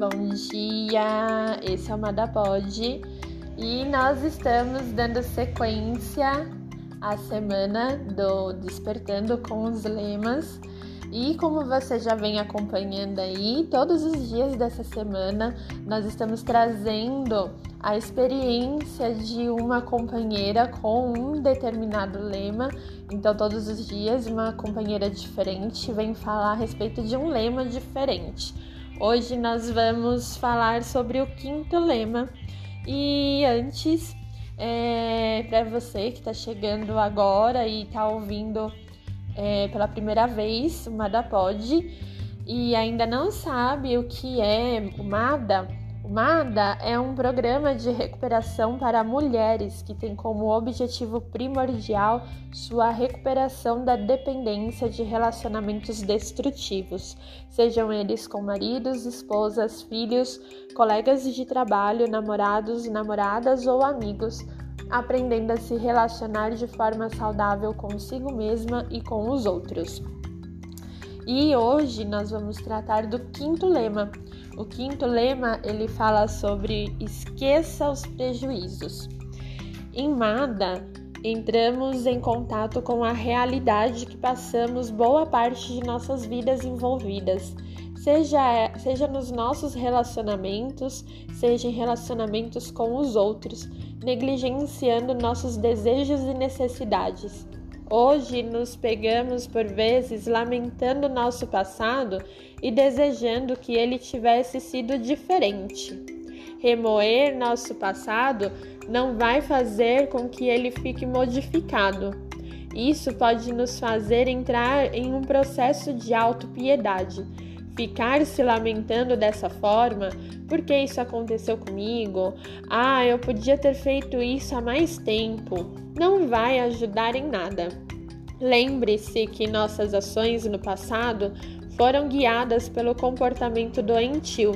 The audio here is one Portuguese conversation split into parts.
bom dia! Esse é o Madapod e nós estamos dando sequência à semana do Despertando com os Lemas. E como você já vem acompanhando aí, todos os dias dessa semana nós estamos trazendo a experiência de uma companheira com um determinado lema. Então, todos os dias, uma companheira diferente vem falar a respeito de um lema diferente. Hoje nós vamos falar sobre o quinto lema. E antes, é, para você que está chegando agora e está ouvindo é, pela primeira vez o MadaPod e ainda não sabe o que é o MADA, MADA é um programa de recuperação para mulheres que tem como objetivo primordial sua recuperação da dependência de relacionamentos destrutivos, sejam eles com maridos, esposas, filhos, colegas de trabalho, namorados, namoradas ou amigos aprendendo a se relacionar de forma saudável consigo mesma e com os outros. E hoje nós vamos tratar do quinto lema. O quinto lema ele fala sobre esqueça os prejuízos. Em Mada, entramos em contato com a realidade que passamos boa parte de nossas vidas envolvidas seja, seja nos nossos relacionamentos, seja em relacionamentos com os outros, negligenciando nossos desejos e necessidades. Hoje nos pegamos por vezes lamentando nosso passado e desejando que ele tivesse sido diferente. Remoer nosso passado não vai fazer com que ele fique modificado. Isso pode nos fazer entrar em um processo de autopiedade ficar se lamentando dessa forma, porque isso aconteceu comigo? Ah, eu podia ter feito isso há mais tempo. Não vai ajudar em nada. Lembre-se que nossas ações no passado foram guiadas pelo comportamento doentio.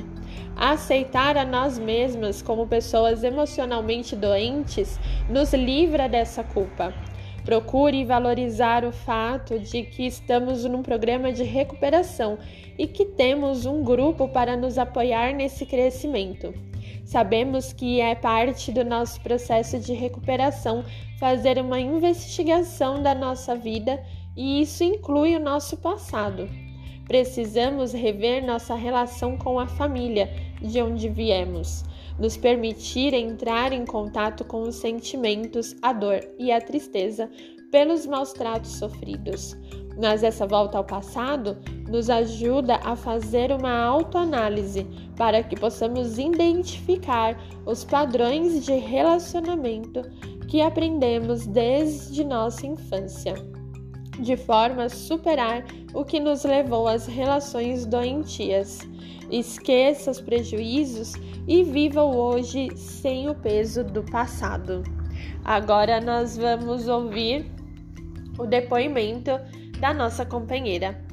Aceitar a nós mesmas como pessoas emocionalmente doentes nos livra dessa culpa. Procure valorizar o fato de que estamos num programa de recuperação e que temos um grupo para nos apoiar nesse crescimento. Sabemos que é parte do nosso processo de recuperação fazer uma investigação da nossa vida e isso inclui o nosso passado. Precisamos rever nossa relação com a família de onde viemos nos permitir entrar em contato com os sentimentos, a dor e a tristeza pelos maus tratos sofridos. Mas essa volta ao passado nos ajuda a fazer uma autoanálise para que possamos identificar os padrões de relacionamento que aprendemos desde nossa infância, de forma a superar o que nos levou às relações doentias. Esqueça os prejuízos e viva o hoje sem o peso do passado. Agora nós vamos ouvir o depoimento da nossa companheira.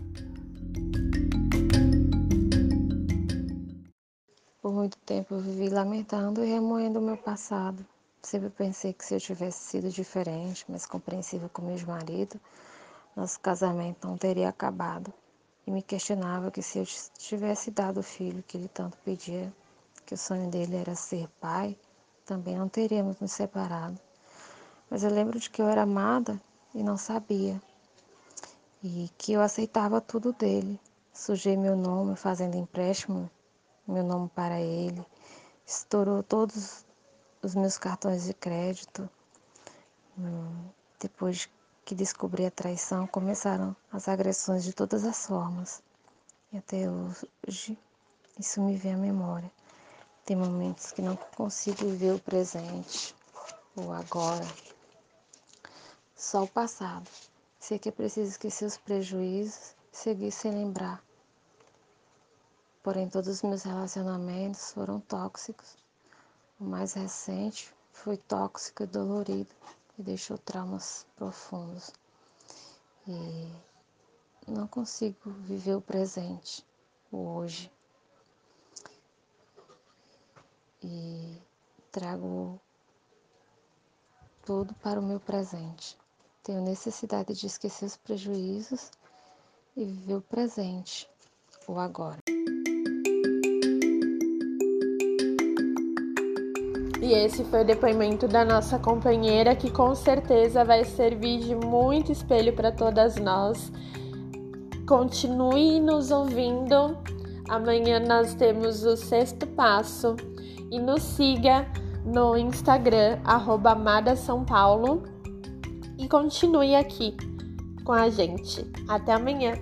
Por muito tempo eu vivi lamentando e remoendo o meu passado. Sempre pensei que se eu tivesse sido diferente, mais compreensiva com meu marido, nosso casamento não teria acabado. E me questionava que se eu tivesse dado o filho que ele tanto pedia, que o sonho dele era ser pai, também não teríamos nos separado. Mas eu lembro de que eu era amada e não sabia, e que eu aceitava tudo dele. Sujei meu nome fazendo empréstimo, meu nome para ele, estourou todos os meus cartões de crédito. Hum, depois que descobri a traição, começaram as agressões de todas as formas. E até hoje isso me vem à memória. Tem momentos que não consigo viver o presente, o agora, só o passado. Sei que é preciso esquecer os prejuízos seguir sem lembrar. Porém, todos os meus relacionamentos foram tóxicos. O mais recente foi tóxico e dolorido e deixou traumas profundos. E não consigo viver o presente, o hoje. e trago tudo para o meu presente. Tenho necessidade de esquecer os prejuízos e viver o presente, o agora. E esse foi o depoimento da nossa companheira, que com certeza vai servir de muito espelho para todas nós. Continue nos ouvindo. Amanhã nós temos o sexto passo e nos siga no Instagram, arroba Amada São Paulo. E continue aqui com a gente. Até amanhã!